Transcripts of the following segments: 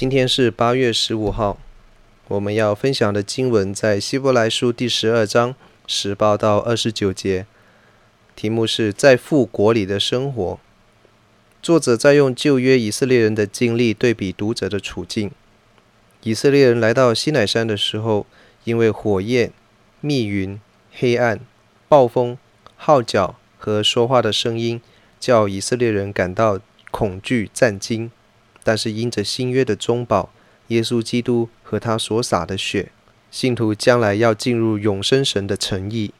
今天是八月十五号，我们要分享的经文在希伯来书第十二章十八到二十九节，题目是在富国里的生活。作者在用旧约以色列人的经历对比读者的处境。以色列人来到西乃山的时候，因为火焰、密云、黑暗、暴风、号角和说话的声音，叫以色列人感到恐惧战惊。但是因着新约的中保，耶稣基督和他所洒的血，信徒将来要进入永生神的诚意。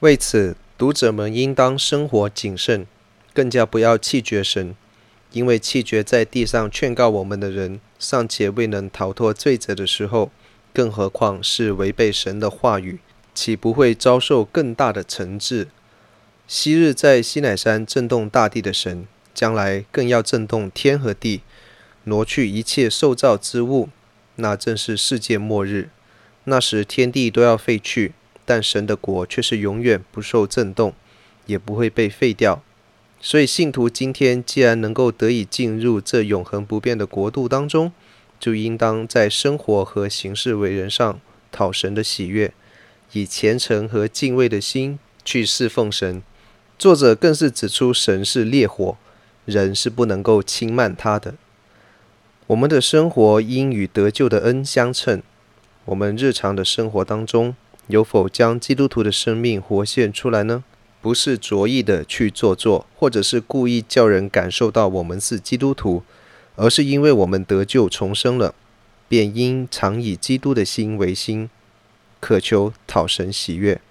为此，读者们应当生活谨慎，更加不要气绝神，因为气绝在地上劝告我们的人，尚且未能逃脱罪责的时候，更何况是违背神的话语，岂不会遭受更大的惩治？昔日在西乃山震动大地的神，将来更要震动天和地，挪去一切受造之物，那正是世界末日。那时天地都要废去，但神的国却是永远不受震动，也不会被废掉。所以信徒今天既然能够得以进入这永恒不变的国度当中，就应当在生活和行事为人上讨神的喜悦，以虔诚和敬畏的心去侍奉神。作者更是指出，神是烈火。人是不能够轻慢他的。我们的生活应与得救的恩相称。我们日常的生活当中，有否将基督徒的生命活现出来呢？不是着意的去做作，或者是故意叫人感受到我们是基督徒，而是因为我们得救重生了，便应常以基督的心为心，渴求讨神喜悦，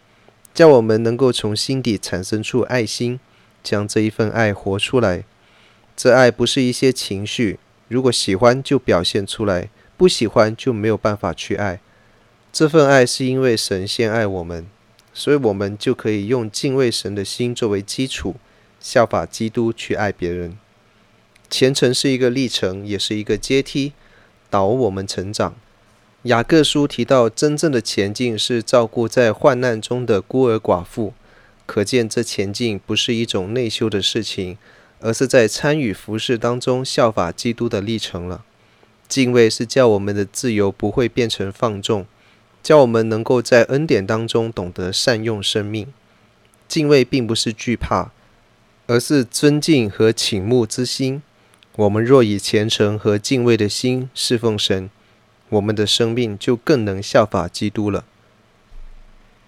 叫我们能够从心底产生出爱心，将这一份爱活出来。这爱不是一些情绪，如果喜欢就表现出来，不喜欢就没有办法去爱。这份爱是因为神先爱我们，所以我们就可以用敬畏神的心作为基础，效法基督去爱别人。虔诚是一个历程，也是一个阶梯，导我们成长。雅各书提到，真正的前进是照顾在患难中的孤儿寡妇，可见这前进不是一种内修的事情。而是在参与服事当中效法基督的历程了。敬畏是叫我们的自由不会变成放纵，叫我们能够在恩典当中懂得善用生命。敬畏并不是惧怕，而是尊敬和倾慕之心。我们若以虔诚和敬畏的心侍奉神，我们的生命就更能效法基督了。